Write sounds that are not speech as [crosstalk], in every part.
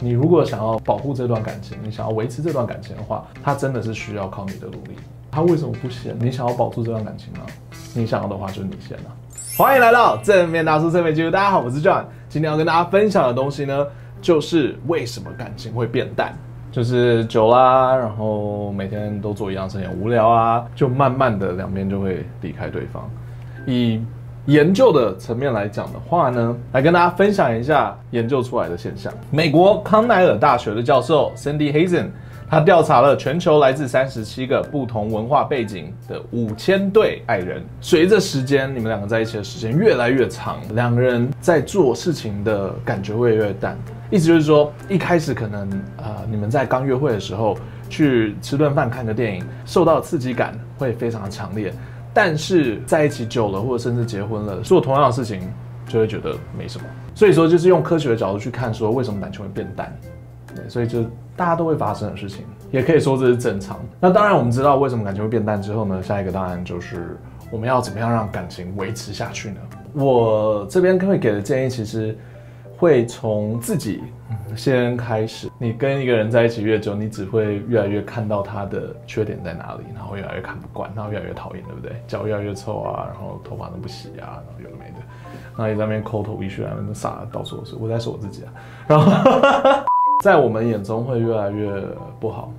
你如果想要保护这段感情，你想要维持这段感情的话，它真的是需要靠你的努力。他为什么不先？你想要保住这段感情吗？你想要的话，就是你先啊。欢迎来到正面大叔正面记录，大家好，我是 John，今天要跟大家分享的东西呢，就是为什么感情会变淡，就是久啦，然后每天都做一样事情，无聊啊，就慢慢的两边就会离开对方。以研究的层面来讲的话呢，来跟大家分享一下研究出来的现象。美国康奈尔大学的教授 Sandy Hazen，他调查了全球来自三十七个不同文化背景的五千对爱人。随着时间，你们两个在一起的时间越来越长，两个人在做事情的感觉会越淡。意思就是说，一开始可能、呃，你们在刚约会的时候去吃顿饭、看个电影，受到刺激感会非常强烈。但是在一起久了，或者甚至结婚了，做同样的事情，就会觉得没什么。所以说，就是用科学的角度去看，说为什么感情会变淡。对，所以就大家都会发生的事情，也可以说这是正常。那当然，我们知道为什么感情会变淡之后呢，下一个当然就是我们要怎么样让感情维持下去呢？我这边会给的建议，其实会从自己。先开始，你跟一个人在一起越久，你只会越来越看到他的缺点在哪里，然后越来越看不惯，然后越来越讨厌，对不对？脚越来越臭啊，然后头发都不洗啊，然后有的没的，然后你在那边抠头皮屑啊，那撒到处都是。我在说我自己啊，然后 [laughs] 在我们眼中会越来越不好，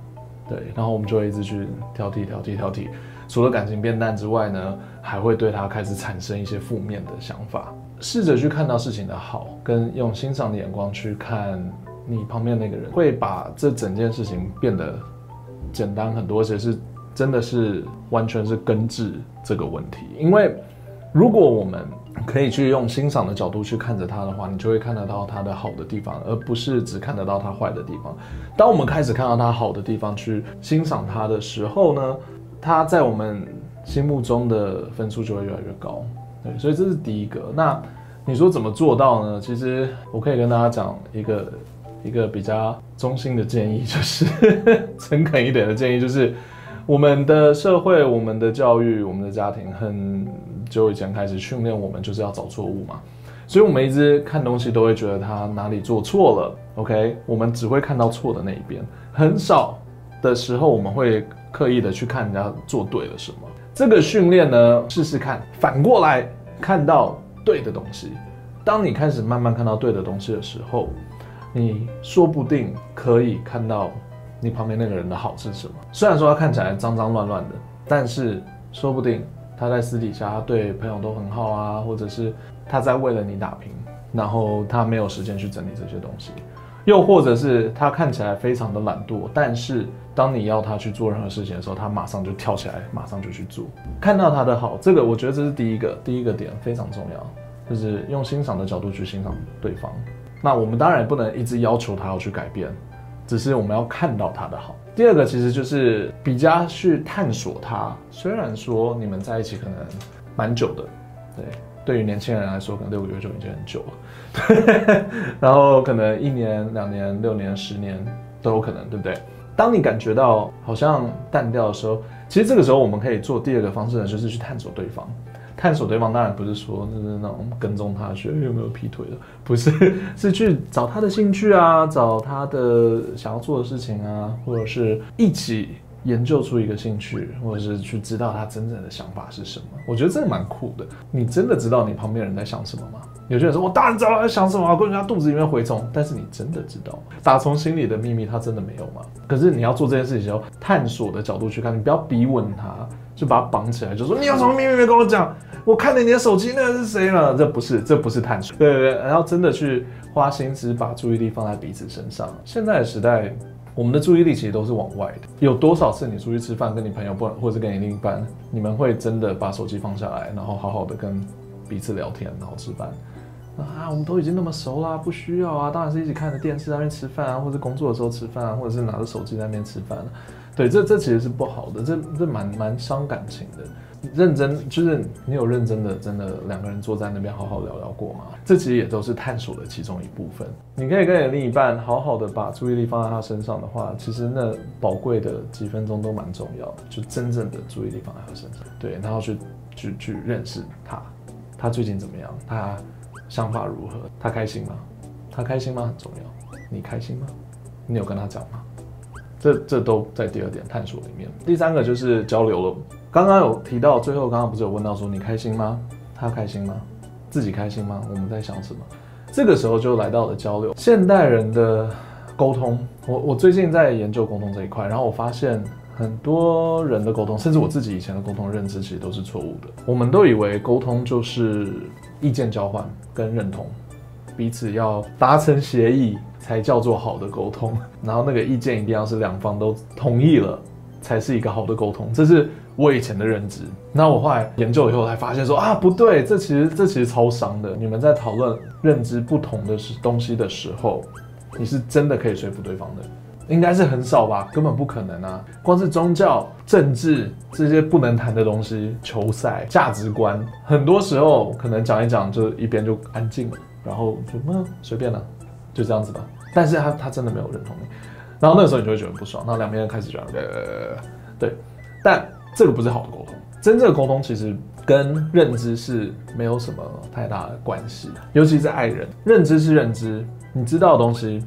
对，然后我们就会一直去挑剔、挑剔、挑剔。除了感情变淡之外呢，还会对他开始产生一些负面的想法。试着去看到事情的好，跟用欣赏的眼光去看你旁边那个人，会把这整件事情变得简单很多，而且是真的是完全是根治这个问题。因为如果我们可以去用欣赏的角度去看着他的话，你就会看得到他的好的地方，而不是只看得到他坏的地方。当我们开始看到他好的地方，去欣赏他的时候呢，他在我们心目中的分数就会越来越高。所以这是第一个。那你说怎么做到呢？其实我可以跟大家讲一个一个比较中心的建议，就是 [laughs] 诚恳一点的建议，就是我们的社会、我们的教育、我们的家庭，很久以前开始训练我们，就是要找错误嘛。所以我们一直看东西都会觉得他哪里做错了。OK，我们只会看到错的那一边，很少的时候我们会刻意的去看人家做对了什么。这个训练呢，试试看，反过来看到对的东西。当你开始慢慢看到对的东西的时候，你说不定可以看到你旁边那个人的好是什么。虽然说他看起来脏脏乱乱的，但是说不定他在私底下对朋友都很好啊，或者是他在为了你打拼，然后他没有时间去整理这些东西。又或者是他看起来非常的懒惰，但是当你要他去做任何事情的时候，他马上就跳起来，马上就去做。看到他的好，这个我觉得这是第一个，第一个点非常重要，就是用欣赏的角度去欣赏对方。那我们当然不能一直要求他要去改变，只是我们要看到他的好。第二个其实就是比较去探索他。虽然说你们在一起可能蛮久的，对。对于年轻人来说，可能六个月就已经很久了，[laughs] 然后可能一年、两年、六年、十年都有可能，对不对？当你感觉到好像淡掉的时候，其实这个时候我们可以做第二个方式呢，就是去探索对方。探索对方当然不是说就是那种跟踪他，去有没有劈腿的，不是，[laughs] 是去找他的兴趣啊，找他的想要做的事情啊，或者是一起。研究出一个兴趣，或者是去知道他真正的想法是什么，我觉得这个蛮酷的。你真的知道你旁边人在想什么吗？有些人说，我当然知道他在想什么，我跟人家肚子里面蛔虫。但是你真的知道吗？打从心里的秘密，他真的没有吗？可是你要做这件事情的时候，探索的角度去看，你不要逼问他，就把他绑起来，就说你有什么秘密没跟我讲？我看了你的手机，那个是谁了？这不是，这不是探索。对对对，然后真的去花心思，把注意力放在彼此身上。现在的时代。我们的注意力其实都是往外的。有多少次你出去吃饭，跟你朋友不，或者是跟你另一半，你们会真的把手机放下来，然后好好的跟彼此聊天，然后吃饭？啊，我们都已经那么熟啦，不需要啊。当然是一起看着电视在那边吃饭啊，或者工作的时候吃饭啊，或者是拿着手机在那边吃饭。对，这这其实是不好的，这这蛮蛮伤感情的。认真就是你有认真的，真的两个人坐在那边好好聊聊过吗？这其实也都是探索的其中一部分。你可以跟你另一半好好的把注意力放在他身上的话，其实那宝贵的几分钟都蛮重要的，就真正的注意力放在他身上，对，然后去去去认识他，他最近怎么样？他想法如何？他开心吗？他开心吗？很重要。你开心吗？你有跟他讲吗？这这都在第二点探索里面。第三个就是交流了。刚刚有提到，最后刚刚不是有问到说你开心吗？他开心吗？自己开心吗？我们在想什么？这个时候就来到了交流。现代人的沟通，我我最近在研究沟通这一块，然后我发现很多人的沟通，甚至我自己以前的沟通认知其实都是错误的。我们都以为沟通就是意见交换跟认同，彼此要达成协议才叫做好的沟通，然后那个意见一定要是两方都同意了才是一个好的沟通，这是我以前的认知。那我后来研究以后才发现说啊，不对，这其实这其实超伤的。你们在讨论认知不同的东西的时候。你是真的可以说服对方的，应该是很少吧，根本不可能啊！光是宗教、政治这些不能谈的东西，球赛、价值观，很多时候可能讲一讲就一边就安静了，然后就嗯随便了，就这样子吧。但是他他真的没有认同你，然后那个时候你就会觉得不爽，那两边人开始觉得呃对，但这个不是好的沟通，真正的沟通其实跟认知是没有什么太大的关系，尤其是爱人，认知是认知。你知道的东西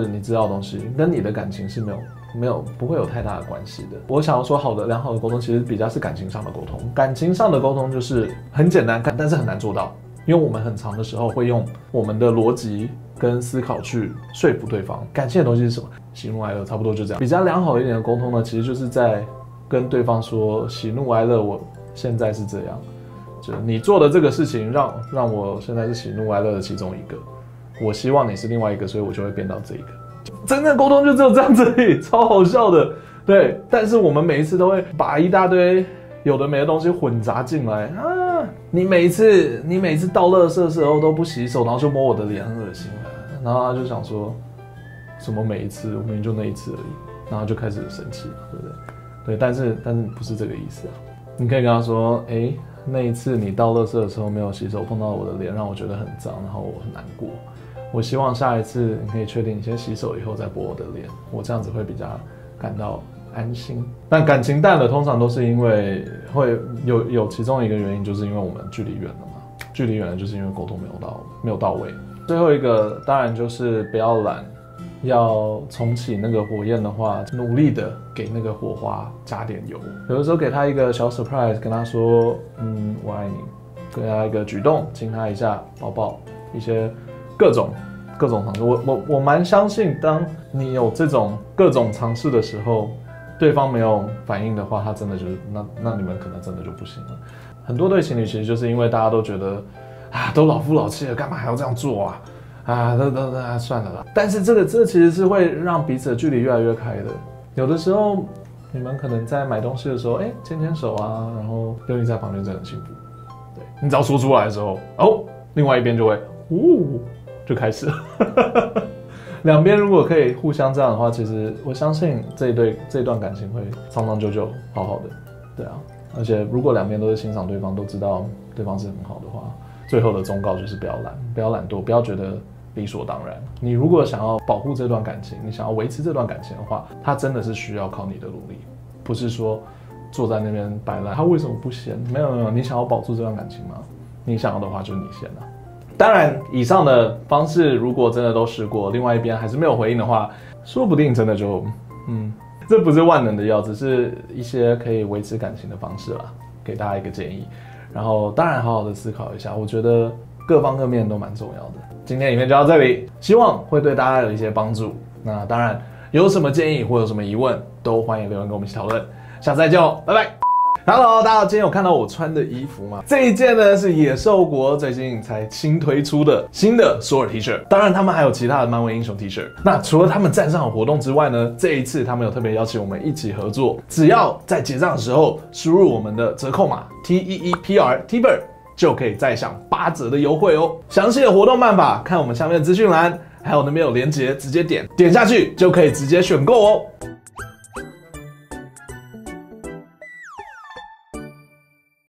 是你知道的东西，跟你的感情是没有没有不会有太大的关系的。我想要说，好的良好的沟通其实比较是感情上的沟通。感情上的沟通就是很简单，但是很难做到，因为我们很长的时候会用我们的逻辑跟思考去说服对方。感性的东西是什么？喜怒哀乐，差不多就这样。比较良好一点的沟通呢，其实就是在跟对方说喜怒哀乐，我现在是这样，就你做的这个事情让让我现在是喜怒哀乐的其中一个。我希望你是另外一个，所以我就会变到这一个。真正沟通就只有这样子，[laughs] 超好笑的。对，但是我们每一次都会把一大堆有的没的东西混杂进来啊！你每一次你每次倒垃圾的时候都不洗手，然后就摸我的脸，很恶心。然后他就想说，什么每一次，我明明就那一次而已，然后就开始生气了，对不对？对，但是但是不是这个意思啊？你可以跟他说，哎，那一次你倒垃圾的时候没有洗手，碰到我的脸，让我觉得很脏，然后我很难过。我希望下一次你可以确定你先洗手以后再拨我的脸，我这样子会比较感到安心。但感情淡了，通常都是因为会有有其中一个原因，就是因为我们距离远了嘛。距离远了，就是因为沟通没有到没有到位。最后一个当然就是不要懒，要重启那个火焰的话，努力的给那个火花加点油。有的时候给他一个小 surprise，跟他说嗯我爱你，给他一个举动，亲他一下，抱抱一些。各种各种尝试，我我我蛮相信，当你有这种各种尝试的时候，对方没有反应的话，他真的就是那那你们可能真的就不行了。很多对情侣其实就是因为大家都觉得啊，都老夫老妻了，干嘛还要这样做啊？啊，那那那算了啦。但是这个这其实是会让彼此的距离越来越开的。有的时候你们可能在买东西的时候，哎，牵牵手啊，然后有你在旁边真的很幸福。对，你只要说出来的时候，哦，另外一边就会，呜。就开始了，[laughs] 两边如果可以互相这样的话，其实我相信这一对这一段感情会长长久久，好好的，对啊。而且如果两边都是欣赏对方，都知道对方是很好的话，最后的忠告就是不要懒，不要懒惰，不要觉得理所当然。你如果想要保护这段感情，你想要维持这段感情的话，它真的是需要靠你的努力，不是说坐在那边摆烂。他为什么不先？没有没有，你想要保住这段感情吗？你想要的话，就你先啊。当然，以上的方式如果真的都试过，另外一边还是没有回应的话，说不定真的就，嗯，这不是万能的药，只是一些可以维持感情的方式啦，给大家一个建议。然后，当然好好的思考一下，我觉得各方各面都蛮重要的。今天影片就到这里，希望会对大家有一些帮助。那当然，有什么建议或有什么疑问，都欢迎留言跟我们一起讨论。下次再见哦，拜拜。Hello，大家，今天有看到我穿的衣服吗？这一件呢是野兽国最近才新推出的新的索尔 T 恤，当然他们还有其他的漫威英雄 T 恤。那除了他们站上活动之外呢，这一次他们有特别邀请我们一起合作，只要在结账的时候输入我们的折扣码 T E E P R TBER，就可以再享八折的优惠哦。详细的活动办法看我们下面的资讯栏，还有那边有链接，直接点点下去就可以直接选购哦。